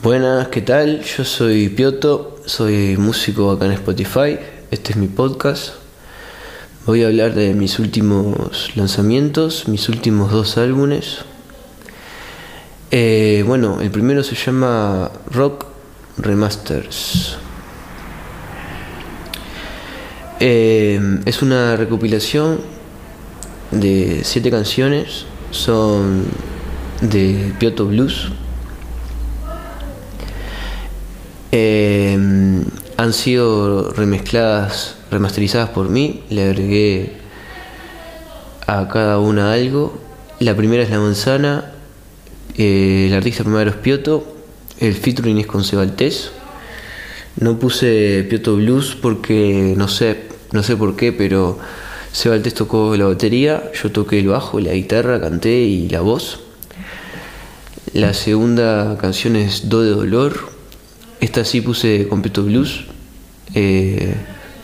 Buenas, ¿qué tal? Yo soy Pioto, soy músico acá en Spotify. Este es mi podcast. Voy a hablar de mis últimos lanzamientos, mis últimos dos álbumes. Eh, bueno, el primero se llama Rock Remasters. Eh, es una recopilación de siete canciones. Son de Pioto Blues. Eh, han sido remezcladas, remasterizadas por mí. Le agregué a cada una algo. La primera es La Manzana. Eh, el artista primero es Pioto. El featuring es con Sebaltés. No puse Pioto Blues porque no sé, no sé por qué, pero Sebaltés tocó la batería, yo toqué el bajo, la guitarra, canté y la voz. La segunda canción es Do de Dolor. Esta sí puse Completo Blues. Eh,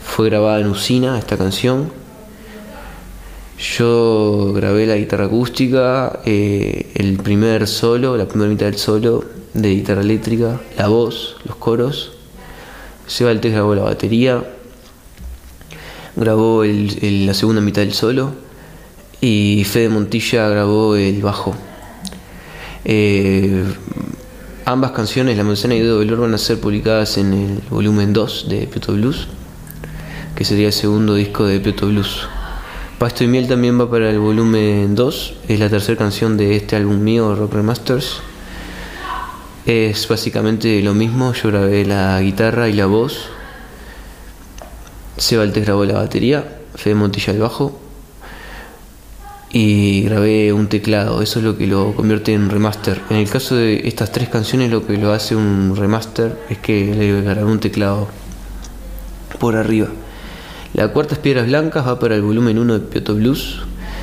fue grabada en Usina esta canción. Yo grabé la guitarra acústica, eh, el primer solo, la primera mitad del solo de guitarra eléctrica, la voz, los coros. Seba Altés grabó la batería, grabó la segunda mitad del solo y Fede Montilla grabó el bajo. Eh, ambas canciones, La Manzana y de Dolor, van a ser publicadas en el volumen 2 de Pioto Blues, que sería el segundo disco de Pioto Blues. Pasto y Miel también va para el volumen 2, es la tercera canción de este álbum mío, Rock Remasters. Es básicamente lo mismo, yo grabé la guitarra y la voz, Seba Altés grabó la batería, Fede Montilla el bajo y grabé un teclado, eso es lo que lo convierte en remaster. En el caso de estas tres canciones lo que lo hace un remaster es que le grabé un teclado por arriba. La cuarta es Piedras Blancas, va para el volumen 1 de Pioto Blues.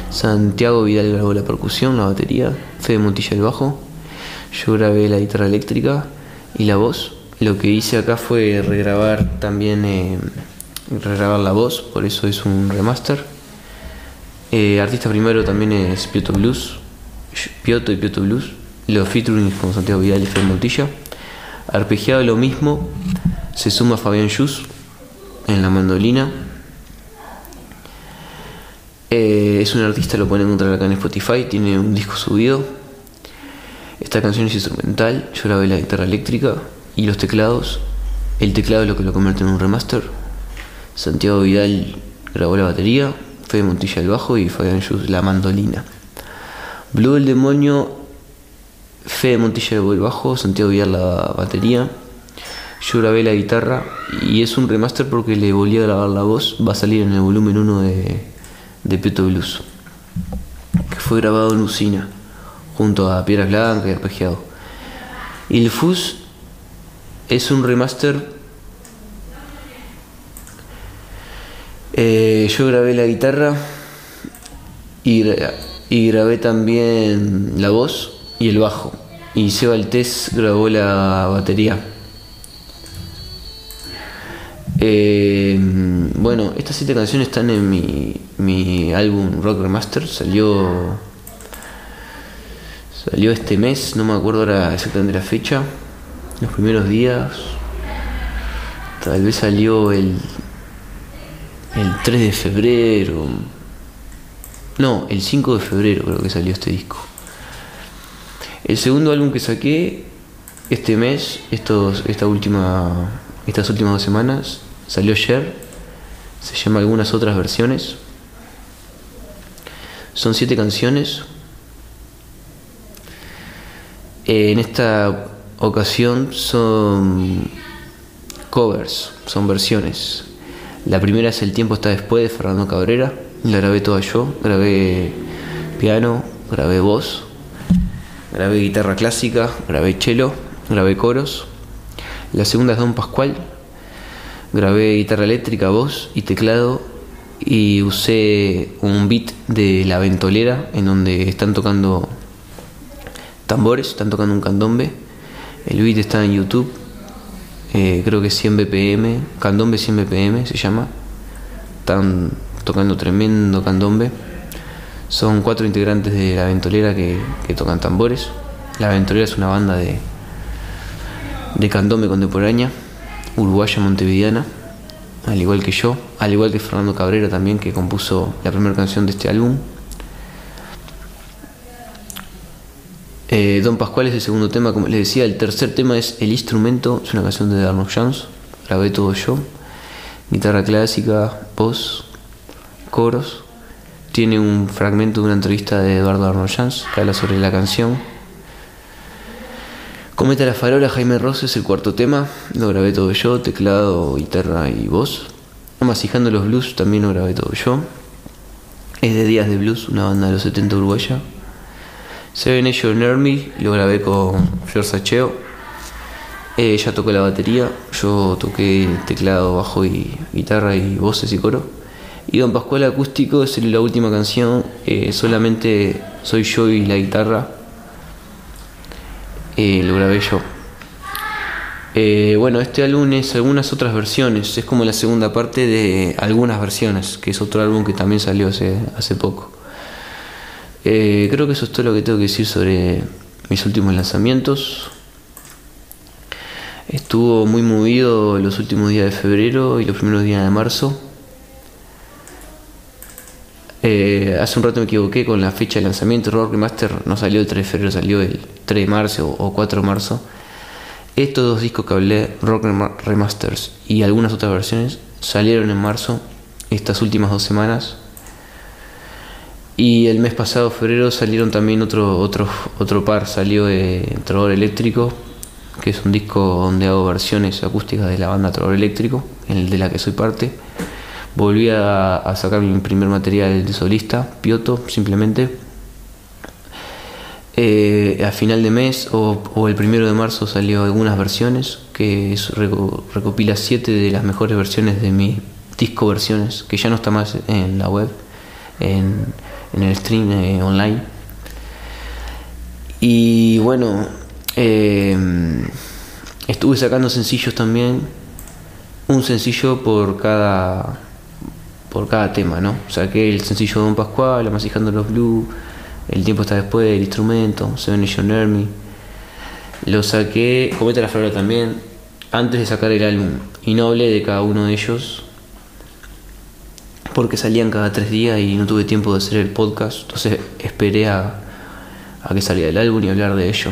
Santiago Vidal grabó la percusión, la batería, Fede Montilla el bajo. Yo grabé la guitarra eléctrica y la voz. Lo que hice acá fue regrabar también, eh, regrabar la voz, por eso es un remaster. Eh, artista primero también es Pioto Blues, Pioto y Pioto Blues. Los featuring con Santiago Vidal y Fede Montilla. Arpegiado lo mismo, se suma Fabián Yus en la mandolina. Eh, es un artista, lo pueden encontrar acá en Spotify, tiene un disco subido. Esta canción es instrumental, yo grabé la guitarra eléctrica y los teclados. El teclado es lo que lo convierte en un remaster. Santiago Vidal grabó la batería, Fede Montilla el bajo y Fabián Yus la mandolina. Blue el demonio, Fede Montilla el bajo, Santiago Vidal la batería. Yo grabé la guitarra y es un remaster porque le volví a grabar la voz. Va a salir en el volumen 1 de, de Peto Blues, que fue grabado en Usina, junto a Piedras Blancas y Arpegiado. Y el Fus es un remaster Eh, yo grabé la guitarra y, y, grabé también la voz y el bajo. Y Seba Altés grabó la batería. Eh, bueno, estas siete canciones están en mi, mi álbum Rock Remaster. Salió. Salió este mes, no me acuerdo ahora exactamente la fecha. Los primeros días. Tal vez salió el el 3 de febrero. No, el 5 de febrero creo que salió este disco. El segundo álbum que saqué este mes, estos, esta última, estas últimas dos semanas, salió ayer. Se llama Algunas otras versiones. Son siete canciones. En esta ocasión son covers, son versiones. La primera es El tiempo está después de Fernando Cabrera. La grabé toda yo. Grabé piano, grabé voz, grabé guitarra clásica, grabé cello, grabé coros. La segunda es Don Pascual. Grabé guitarra eléctrica, voz y teclado. Y usé un beat de La Ventolera en donde están tocando tambores, están tocando un candombe. El beat está en YouTube eh, creo que 100 BPM, candombe 100 BPM se llama. Están tocando tremendo candombe. Son cuatro integrantes de La Ventolera que, tocan tambores. La Ventolera es una banda de, de candombe contemporánea, uruguaya montevideana, al igual que yo, al igual que Fernando Cabrera también, que compuso la primera canción de este álbum. Eh, Don Pascual es el segundo tema, como les decía, el tercer tema es El Instrumento, es una canción de Arnold Jones, grabé todo yo, guitarra clásica, voz, coros, tiene un fragmento de una entrevista de Eduardo Arnold Jones que habla sobre la canción. Cometa la farola, Jaime Ross es el cuarto tema, lo grabé todo yo, teclado, guitarra y voz. Amasijando los blues también lo grabé todo yo. Es de Días de Blues, una banda de los 70 uruguaya. Seven Nation Army lo grabé con Flor Sacheo. Ella tocó la batería, yo toqué teclado, bajo y guitarra y voces y coro. Y Don Pascual Acústico es la última canción, eh, solamente soy yo y la guitarra. Eh, lo grabé yo. Eh, bueno, este álbum es algunas otras versiones, es como la segunda parte de algunas versiones, que es otro álbum que también salió hace poco. Eh, creo que eso es todo lo que tengo que decir sobre mis últimos lanzamientos. Estuvo muy movido los últimos días de febrero y los primeros días de marzo. Eh, hace un rato me equivoqué con la fecha de lanzamiento. Rock Remaster no salió el 3 de febrero, salió el 3 de marzo o 4 de marzo. Estos dos discos que hablé, Rock Remasters y algunas otras versiones, salieron en marzo, estas últimas dos semanas. Y el mes pasado, febrero, salieron también otro, otro, otro par. Salió de Trovador Eléctrico, que es un disco donde hago versiones acústicas de la banda Trovador Eléctrico, el de la que soy parte. Volví a, sacar mi primer material de solista, Pioto, simplemente. Eh, a final de mes o, el primero de marzo salió algunas versiones, que recopila siete de las mejores versiones de mi disco versiones, que ya no está más en la web. En, en el stream eh, online. Y bueno, eh, estuve sacando sencillos también, un sencillo por cada por cada tema, ¿no? Saqué el sencillo de Don Pascual, Amasijando los Blues, El tiempo está después, el instrumento, Seven Nation Army. Lo saqué, Cometa la Flora también, antes de sacar el álbum. Y no hablé de cada uno de ellos, porque salían cada tres días y no tuve tiempo de hacer el podcast, entonces esperé a, que saliera el álbum y hablar de ello.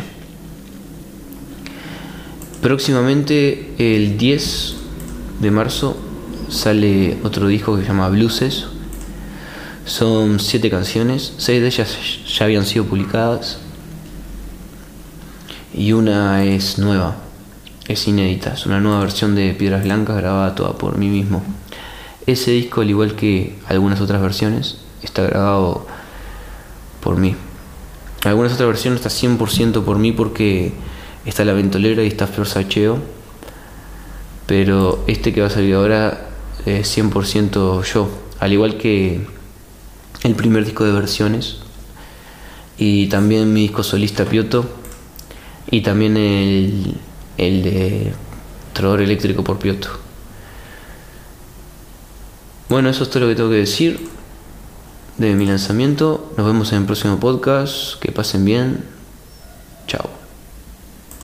Próximamente, el 10 de marzo, sale otro disco que se llama Blueses. Son siete canciones, seis de ellas ya habían sido publicadas y una es nueva, es inédita, es una nueva versión de Piedras Blancas grabada toda por mí mismo. Ese disco, al igual que algunas otras versiones, está grabado por mí. Algunas otras versiones está 100% por mí porque está La Ventolera y está Flor Sacheo. Pero este que va a salir ahora es 100% yo. Al igual que el primer disco de versiones. Y también mi disco solista Pioto. Y también el, el de Trovador Eléctrico por Pioto. Bueno, eso es todo lo que tengo que decir de mi lanzamiento. Nos vemos en el próximo podcast. Que pasen bien. Chao.